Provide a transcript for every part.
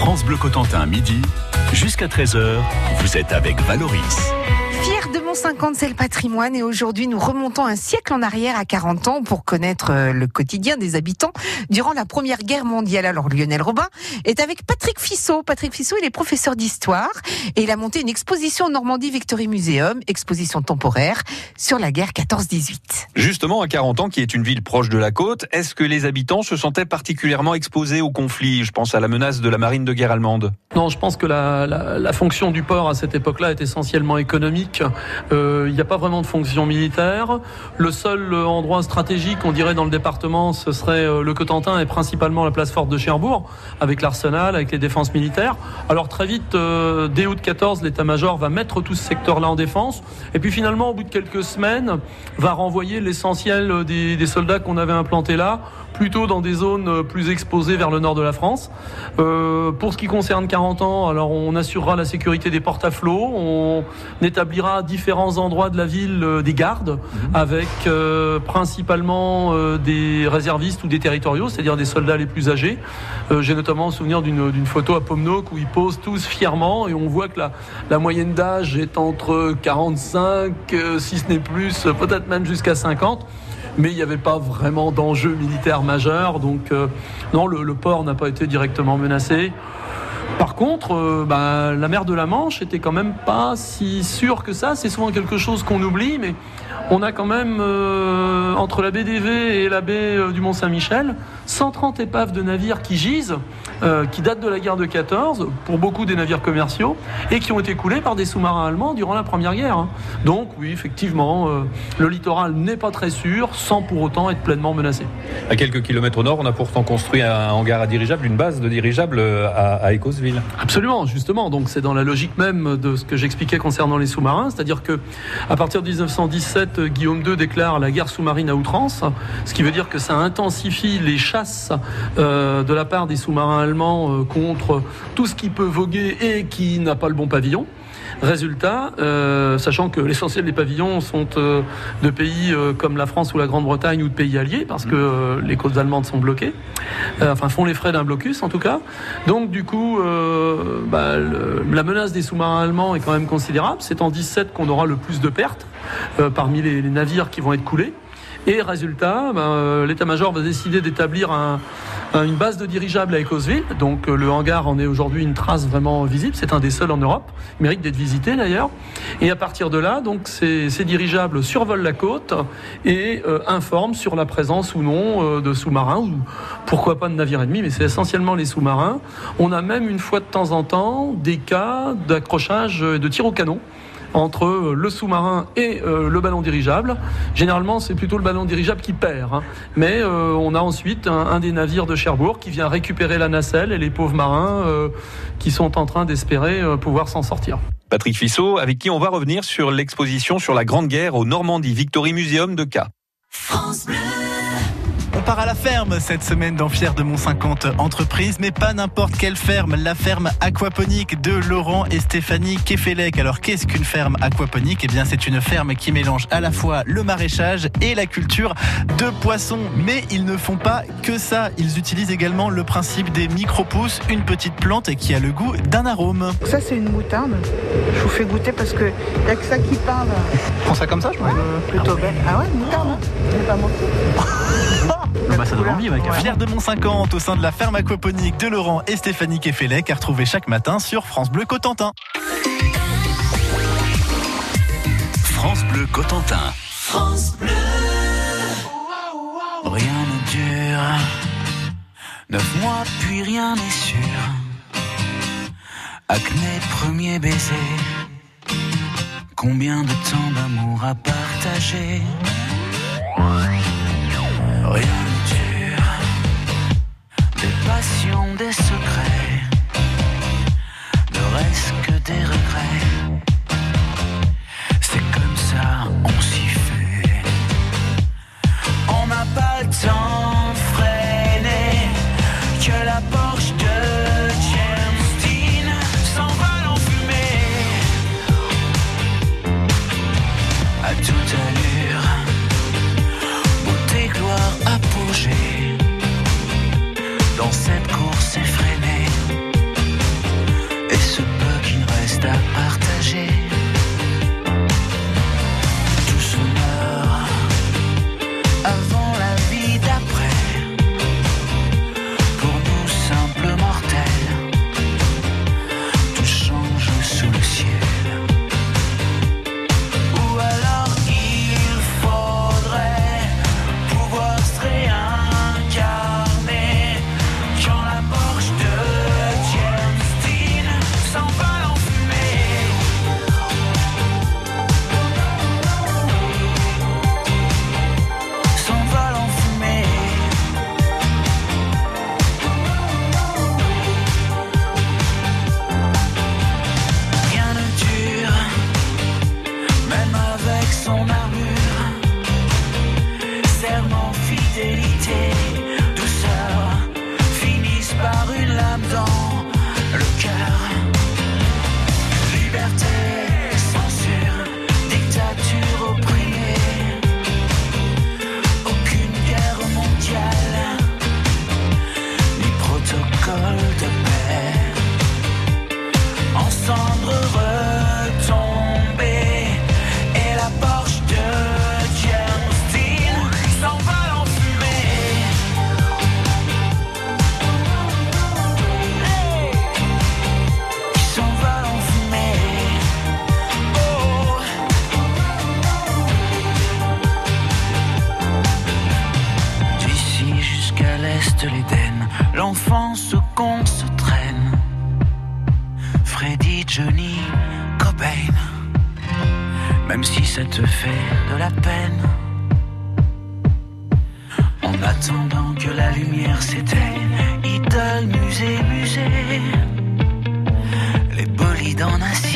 France Bleu Cotentin, midi, jusqu'à 13h, vous êtes avec Valoris. Mon 50, c'est le patrimoine et aujourd'hui nous remontons un siècle en arrière à 40 ans pour connaître euh, le quotidien des habitants durant la Première Guerre mondiale. Alors Lionel Robin est avec Patrick Fissot. Patrick Fissot, il est professeur d'histoire et il a monté une exposition au Normandie Victory Museum, exposition temporaire sur la guerre 14-18. Justement, à 40 ans, qui est une ville proche de la côte, est-ce que les habitants se sentaient particulièrement exposés au conflit? Je pense à la menace de la marine de guerre allemande. Non, je pense que la, la, la fonction du port à cette époque-là est essentiellement économique il n'y a pas vraiment de fonction militaire. Le seul euh, endroit stratégique, on dirait, dans le département, ce serait euh, le Cotentin et principalement la place forte de Cherbourg, avec l'arsenal, avec les défenses militaires. Alors très vite, dès août 14, l'état-major va mettre tout ce secteur-là en défense. Et puis finalement, au bout de quelques semaines, va renvoyer l'essentiel des, des soldats qu'on avait implantés là plutôt dans des zones plus exposées vers le nord de la France. Euh, pour ce qui concerne 40 ans, alors on assurera la sécurité des porte à flot, on établira à différents endroits de la ville euh, des gardes mhm. avec euh, principalement euh, des réservistes ou des territoriaux, c'est-à-dire des soldats les plus âgés. Euh, j'ai notamment souvenir d'une photo à Pomnoc où ils posent tous fièrement et on voit que la, la moyenne d'âge est entre 45, si ce n'est plus, peut-être même jusqu'à 50 mais il n'y avait pas vraiment d'enjeu militaire majeur. Donc, euh, non, le, port n'a pas été directement menacé. Par contre, euh, bah, la mer de la Manche était quand même pas si sûre que ça. C'est souvent quelque chose qu'on oublie, mais on a quand même, euh, entre la baie d'Evey et la baie euh, du Mont-Saint-Michel, 130 épaves de navires qui gisent, euh, qui datent de la guerre de 14, pour beaucoup des navires commerciaux, et qui ont été coulés par des sous-marins allemands durant la Première Guerre. Hein. Donc oui, effectivement, le littoral n'est pas très sûr, sans pour autant être pleinement menacé. À quelques kilomètres au nord, on a pourtant construit un hangar à dirigeables, une base de dirigeables à, à Écosville. Absolument, justement. Donc c'est dans la logique même de ce que j'expliquais concernant les sous-marins, c'est-à-dire que à partir de 1917, Guillaume II déclare la guerre sous-marine à outrance, ce qui veut dire que ça intensifie les chasses euh, de la part des sous-marins allemands euh, contre tout ce qui peut voguer et qui n'a pas le bon pavillon. Résultat, euh, sachant que l'essentiel des pavillons sont euh, de pays euh, comme la France ou la Grande-Bretagne ou de pays alliés, parce que les côtes allemandes sont bloquées, enfin font les frais d'un blocus en tout cas. Donc du coup, bah, la menace des sous-marins allemands est quand même considérable. C'est en 17 qu'on aura le plus de pertes parmi les, navires qui vont être coulés. Et résultat, bah, l'état-major va décider d'établir un, une base de dirigeables à Écosville. Donc euh, le hangar en est aujourd'hui une trace vraiment visible. C'est un des seuls en Europe. Il mérite d'être visité d'ailleurs. Et à partir de là, donc ces, dirigeables survolent la côte et euh, informent sur la présence ou non euh, de sous-marins ou pourquoi pas de navires ennemis. Mais c'est essentiellement les sous-marins. On a même une fois de temps en temps des cas d'accrochage de tir au canon entre le sous-marin et euh, le ballon dirigeable. Généralement, c'est plutôt le ballon dirigeable qui perd. Hein. Mais euh, on a ensuite un, un, des navires de Cherbourg qui vient récupérer la nacelle et les pauvres marins euh, qui sont en train d'espérer euh, pouvoir s'en sortir. Patrick Fissot, avec qui on va revenir sur l'exposition sur la Grande Guerre au Normandie Victory Museum de K. France Bleu. On part à la ferme cette semaine dans Fier de Mont 50 entreprise, mais pas n'importe quelle ferme, la ferme aquaponique de Laurent et Stéphanie Kefelec. Alors qu'est-ce qu'une ferme aquaponique? Eh bien c'est une ferme qui mélange à la fois le maraîchage et la culture de poissons. Mais ils ne font pas que ça, ils utilisent également le principe des micro-pousses, une petite plante qui a le goût d'un arôme. Ça c'est une moutarde, je vous fais goûter parce que n'y a que ça qui parle. Prends ça comme ça je ouais, Plutôt ah, belle. Ah ouais, une moutarde, je n'ai pas menti. bah, ça donne envie, mec. Ouais. Fier de Mont 50 au sein de la ferme aquaponique de Laurent et Stéphanie Kefelec à retrouver chaque matin sur France Bleu Cotentin. France Bleu Cotentin. France Bleu. Rien ne dure. Neuf mois, puis rien n'est sûr. Acné, premier baiser. Combien de temps d'amour à partager? Rien ne dure. Des passions, des secrets. Ne reste que des regrets. Johnny, Cobain. Même si ça te fait de la peine. En attendant que la lumière s'éteigne, idole, musée, musée. Les bolides en acier.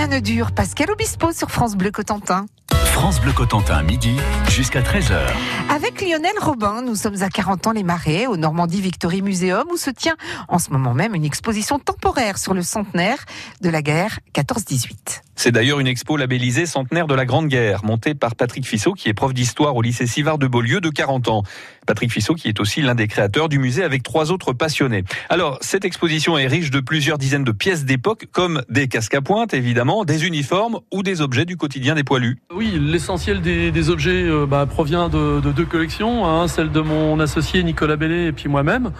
Rien ne dure. Pascal Obispo sur France Bleu Cotentin. France Bleu Cotentin, midi jusqu'à 13h. Avec Lionel Robin, nous sommes à 40 ans les Marais, au Normandie Victory Museum, où se tient en ce moment même une exposition temporaire sur le centenaire de la guerre 14-18. C'est d'ailleurs une expo labellisée centenaire de la Grande Guerre, montée par Patrick Fissot, qui est prof d'histoire au lycée Sivard de Beaulieu de 40 ans. Patrick Fissot, qui est aussi l'un des créateurs du musée avec trois autres passionnés. Alors, cette exposition est riche de plusieurs dizaines de pièces d'époque, comme des casques à pointe, évidemment, des uniformes ou des objets du quotidien des poilus. Oui, l'essentiel des, objets euh, bah, provient de, de deux collections, hein, celle de mon associé Nicolas Bellet et puis moi-même.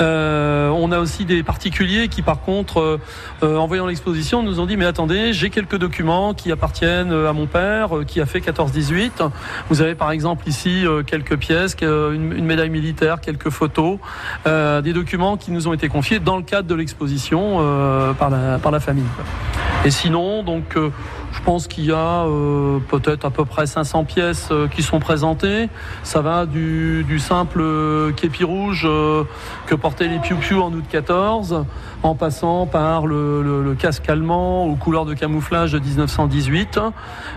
Euh, on a aussi des particuliers qui, par contre, euh, en voyant l'exposition, nous ont dit mais attendez, j'ai quelques documents qui appartiennent à mon père, qui a fait 14-18. Vous avez par exemple ici quelques pièces, une, médaille militaire, quelques photos, des documents qui nous ont été confiés dans le cadre de l'exposition par, la, famille. Et sinon, donc, je pense qu'il y a euh, peut-être à peu près 500 pièces euh, qui sont présentées. Ça va du, simple euh, képi rouge que portaient les piou en août 14, en passant par le, le- casque allemand aux couleurs de camouflage de 1918.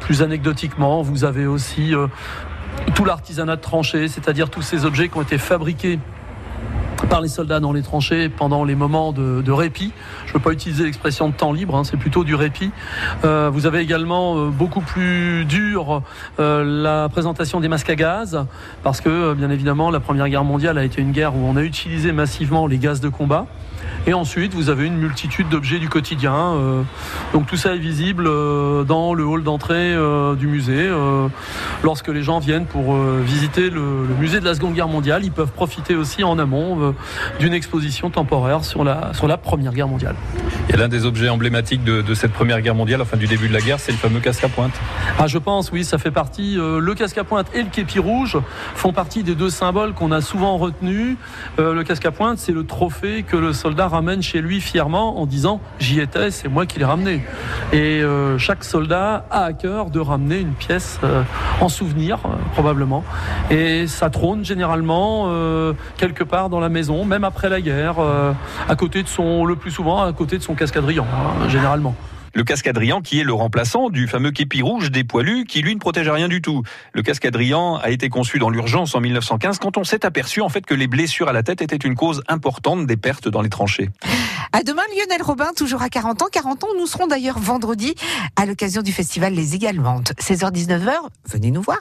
Plus anecdotiquement, vous avez aussi tout l'artisanat de tranchées, c'est-à-dire tous ces objets qui ont été fabriqués par les soldats dans les tranchées pendant les moments de, répit. Je ne veux pas utiliser l'expression de temps libre, hein, c'est plutôt du répit. Euh, vous avez également euh, beaucoup plus dur euh, la présentation des masques à gaz, parce que bien évidemment la Première Guerre mondiale a été une guerre où on a utilisé massivement les gaz de combat. Et ensuite, vous avez une multitude d'objets du quotidien. donc tout ça est visible dans le hall d'entrée du musée. lorsque les gens viennent pour visiter le, musée de la Seconde Guerre mondiale, ils peuvent profiter aussi en amont d'une exposition temporaire sur la, sur la Première Guerre mondiale. Et l'un des objets emblématiques de, de cette première guerre mondiale, enfin du début de la guerre, c'est le fameux casque à pointe. Ah, je pense, oui, ça fait partie. euh, le casque à pointe et le képi rouge font partie des deux symboles qu'on a souvent retenus. Euh, le casque à pointe, c'est le trophée que le soldat ramène chez lui fièrement en disant j'y étais, c'est moi qui l'ai ramené. Et euh, chaque soldat a à cœur de ramener une pièce en souvenir, probablement. Et ça trône généralement quelque part dans la maison, même après la guerre, euh, à côté de son, le plus souvent, à côté de son cascadrian, hein, généralement. Le cascadrian qui est le remplaçant du fameux képi rouge des poilus qui lui ne protège rien du tout. Le cascadrian a été conçu dans l'urgence en 1915 quand on s'est aperçu en fait que les blessures à la tête étaient une cause importante des pertes dans les tranchées. À demain, Lionel Robin, toujours à 40 ans. 40 ans, nous serons d'ailleurs vendredi à l'occasion du festival Les Égalemantes. 16h-19h, venez nous voir.